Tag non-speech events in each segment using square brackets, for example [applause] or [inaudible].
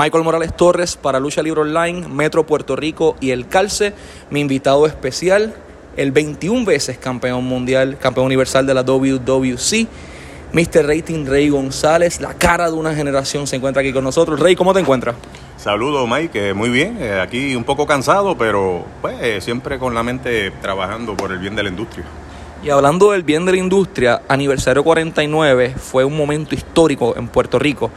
Michael Morales Torres para Lucha Libre Online, Metro Puerto Rico y El Calce. Mi invitado especial, el 21 veces campeón mundial, campeón universal de la WWC. Mr. Rating Rey González, la cara de una generación, se encuentra aquí con nosotros. Rey, ¿cómo te encuentras? Saludos, Mike. Muy bien. Eh, aquí un poco cansado, pero pues, eh, siempre con la mente trabajando por el bien de la industria. Y hablando del bien de la industria, aniversario 49 fue un momento histórico en Puerto Rico.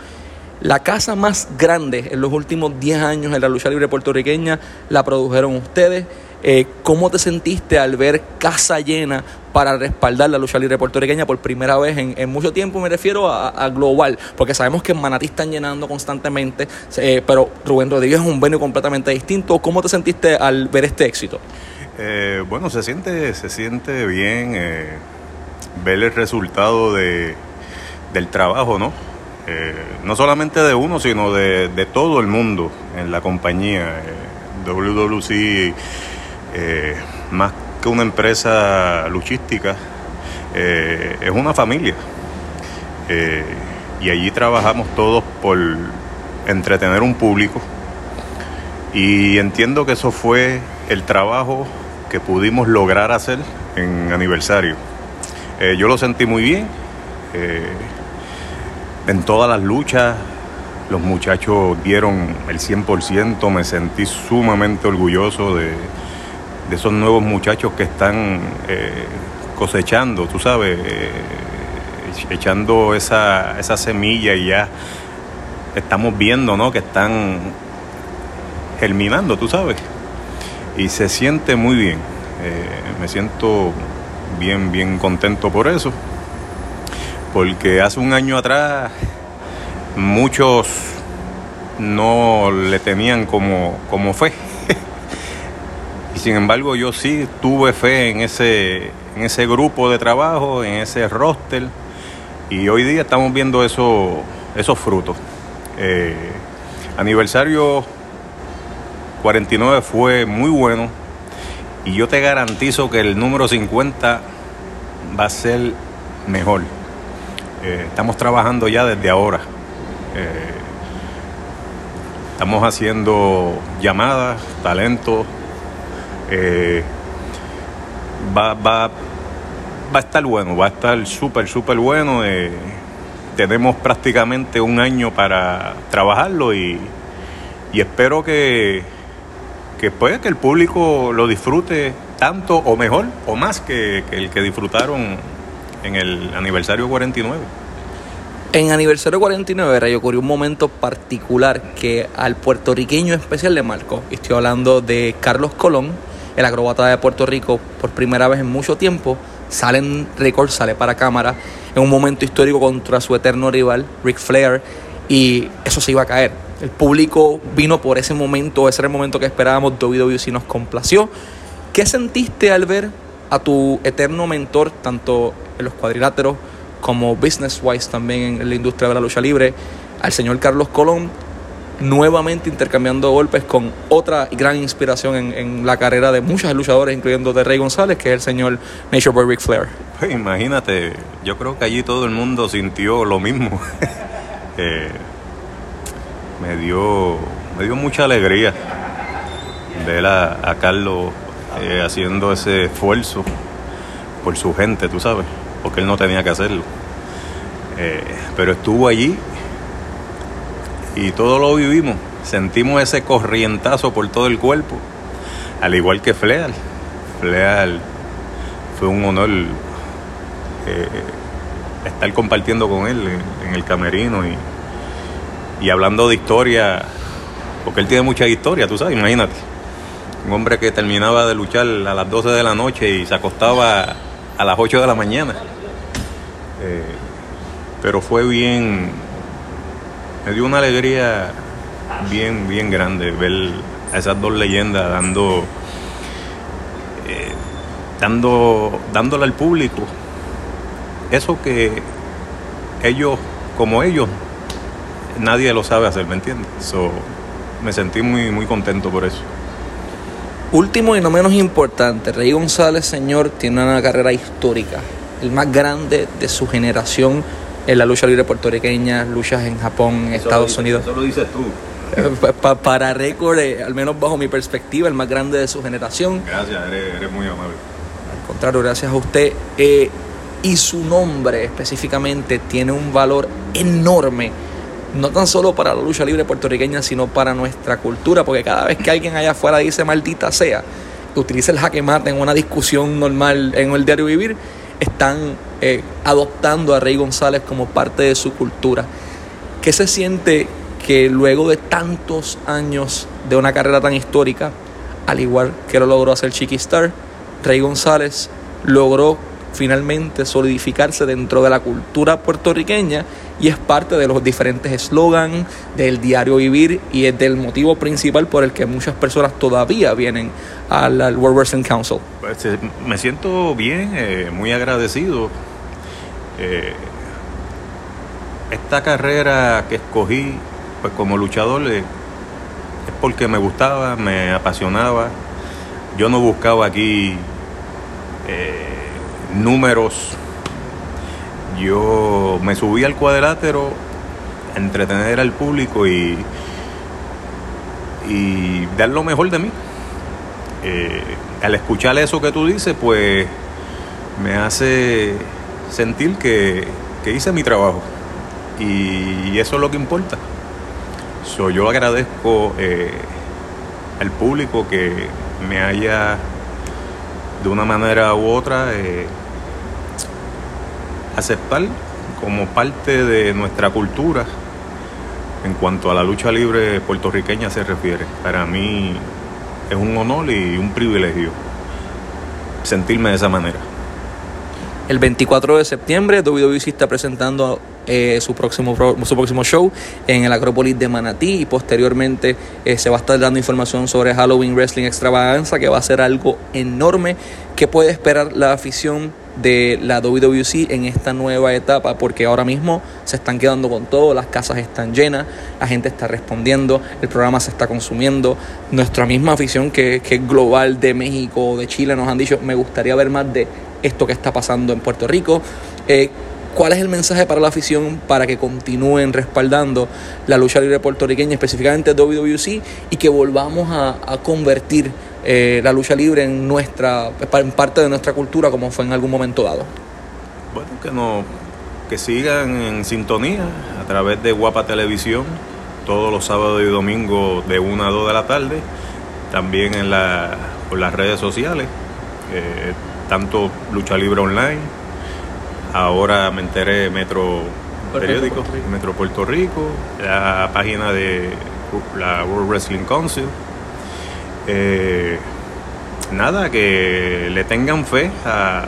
La casa más grande en los últimos 10 años en la lucha libre puertorriqueña la produjeron ustedes. Eh, ¿Cómo te sentiste al ver casa llena para respaldar la lucha libre puertorriqueña por primera vez en, mucho tiempo? Me refiero a, global, porque sabemos que en Manatí están llenando constantemente, eh, pero Rubén Rodríguez es un venue completamente distinto. ¿Cómo te sentiste al ver este éxito? Eh, bueno, se siente, se siente bien ver el resultado de, del trabajo, ¿no? Eh, no solamente de uno, sino de, todo el mundo en la compañía. Eh, WWC, eh, más que una empresa luchística, es una familia. y allí trabajamos todos por entretener un público. Y entiendo que eso fue el trabajo que pudimos lograr hacer en aniversario. yo lo sentí muy bien en todas las luchas los muchachos dieron el 100%, me sentí sumamente orgulloso de, esos nuevos muchachos que están eh, cosechando, tú sabes, eh, echando esa, esa semilla y ya estamos viendo, ¿no? Que están germinando, tú sabes. Y se siente muy bien. Eh, me siento bien, bien contento por eso porque hace un año atrás muchos no le tenían como, como fe. [laughs] y sin embargo yo sí tuve fe en ese, en ese grupo de trabajo, en ese roster, y hoy día estamos viendo eso, esos frutos. Eh, aniversario 49 fue muy bueno y yo te garantizo que el número 50 va a ser mejor. Eh, estamos trabajando ya desde ahora. Eh, estamos haciendo llamadas, talento. Eh, va, va, va a estar bueno, va a estar súper, súper bueno. tenemos prácticamente un año para trabajarlo y, espero que, que, pues, que el público lo disfrute tanto o mejor o más que el que disfrutaron en el aniversario 49. En aniversario 49, Rey, ocurrió un momento particular que al puertorriqueño especial le marcó. Estoy hablando de Carlos Colón, el acrobata de Puerto Rico, por primera vez en mucho tiempo. Sale en récord, sale para cámara, en un momento histórico contra su eterno rival, Ric Flair, y eso se iba a caer. El público vino por ese momento, ese era el momento que esperábamos, WWE nos complació. ¿Qué sentiste al ver a tu eterno mentor, tanto los cuadriláteros como business-wise también en la industria de la lucha libre, al señor Carlos Colón, nuevamente intercambiando golpes con otra gran inspiración en, la carrera de muchos luchadores, incluyendo de Rey González, que es el señor Nature Boy Ric Flair. Pues imagínate, yo creo que allí todo el mundo sintió lo mismo. [laughs] Eh, me dio me dio mucha alegría ver a Carlos eh, haciendo ese esfuerzo por su gente, tú sabes, porque él no tenía que hacerlo. Eh, pero estuvo allí y todo lo vivimos, sentimos ese corrientazo por todo el cuerpo, al igual que Fleal. Fleal fue un honor eh, estar compartiendo con él en, el camerino y, y hablando de historia, porque él tiene mucha historia, tú sabes, imagínate un hombre que terminaba de luchar a las 12 de la noche y se acostaba a las 8 de la mañana. Eh, pero fue bien, me dio una alegría bien, bien grande ver a esas dos leyendas dando, eh, dando, dándole al público eso que ellos, como ellos, nadie lo sabe hacer, ¿me entiendes? me sentí muy, muy contento por eso. Último y no menos importante, Rey González, señor, tiene una carrera histórica, el más grande de su generación en la lucha libre puertorriqueña, luchas en Japón, en Estados Unidos. Eso lo dices tú. [laughs] para récord, eh, al menos bajo mi perspectiva, el más grande de su generación. Gracias, eres, muy amable. Al contrario, gracias a usted. Eh, y su nombre específicamente tiene un valor enorme, no tan solo para la lucha libre puertorriqueña, sino para nuestra cultura, porque cada vez que alguien allá afuera dice maldita sea, utiliza el jaque mate en una discusión normal en el diario vivir, están eh, adoptando a Rey González como parte de su cultura. ¿Qué se siente que luego de tantos años de una carrera tan histórica, al igual que lo logró hacer Chiqui Star, Rey González logró finalmente solidificarse dentro de la cultura puertorriqueña y es parte de los diferentes eslogans del diario vivir y es del motivo principal por el que muchas personas todavía vienen al, World Wrestling Council. Pues, eh, me siento bien, eh, muy agradecido. Eh, esta carrera que escogí pues como luchador es porque me gustaba, me apasionaba. Yo no buscaba aquí números. Yo me subí al cuadrilátero a entretener al público y, y dar lo mejor de mí. Eh, al escuchar eso que tú dices, pues me hace sentir que, hice mi trabajo. Y eso es lo que importa. So, yo agradezco eh, al público que me haya de una manera u otra eh, aceptar como parte de nuestra cultura en cuanto a la lucha libre puertorriqueña se refiere. Para mí es un honor y un privilegio sentirme de esa manera. El 24 de septiembre WWE está presentando eh, su, próximo, su próximo show en el Acrópolis de Manatí y posteriormente eh, se va a estar dando información sobre Halloween Wrestling Extravaganza que va a ser algo enorme que puede esperar la afición de la WWC en esta nueva etapa porque ahora mismo se están quedando con todo, las casas están llenas, la gente está respondiendo, el programa se está consumiendo, nuestra misma afición que, que es global de México de Chile nos han dicho me gustaría ver más de esto que está pasando en Puerto Rico. Eh, ¿Cuál es el mensaje para la afición para que continúen respaldando la lucha libre puertorriqueña, específicamente WWC, y que volvamos a, convertir eh, la lucha libre en nuestra en parte de nuestra cultura como fue en algún momento dado? Bueno, que no que sigan en sintonía a través de Guapa Televisión todos los sábados y domingos de 1 a 2 de la tarde, también en la, por las redes sociales, eh, tanto Lucha Libre Online, Ahora me enteré Metro Periódico, Metro Puerto Rico, la página de la World Wrestling Council. Eh, nada, que le tengan fe a,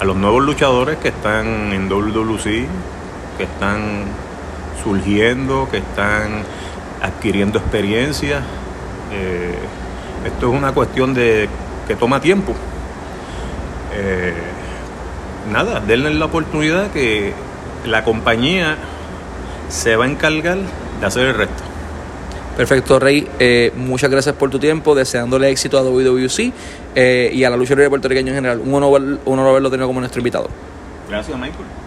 a los nuevos luchadores que están en WWC, que están surgiendo, que están adquiriendo experiencia. Eh, esto es una cuestión de que toma tiempo. Eh, nada, denle la oportunidad que la compañía se va a encargar de hacer el resto. Perfecto, Rey. Eh, muchas gracias por tu tiempo, deseándole éxito a WWC eh, y a la lucha libre puertorriqueña en general. Un honor, un honor haberlo tenido como nuestro invitado. Gracias, Michael.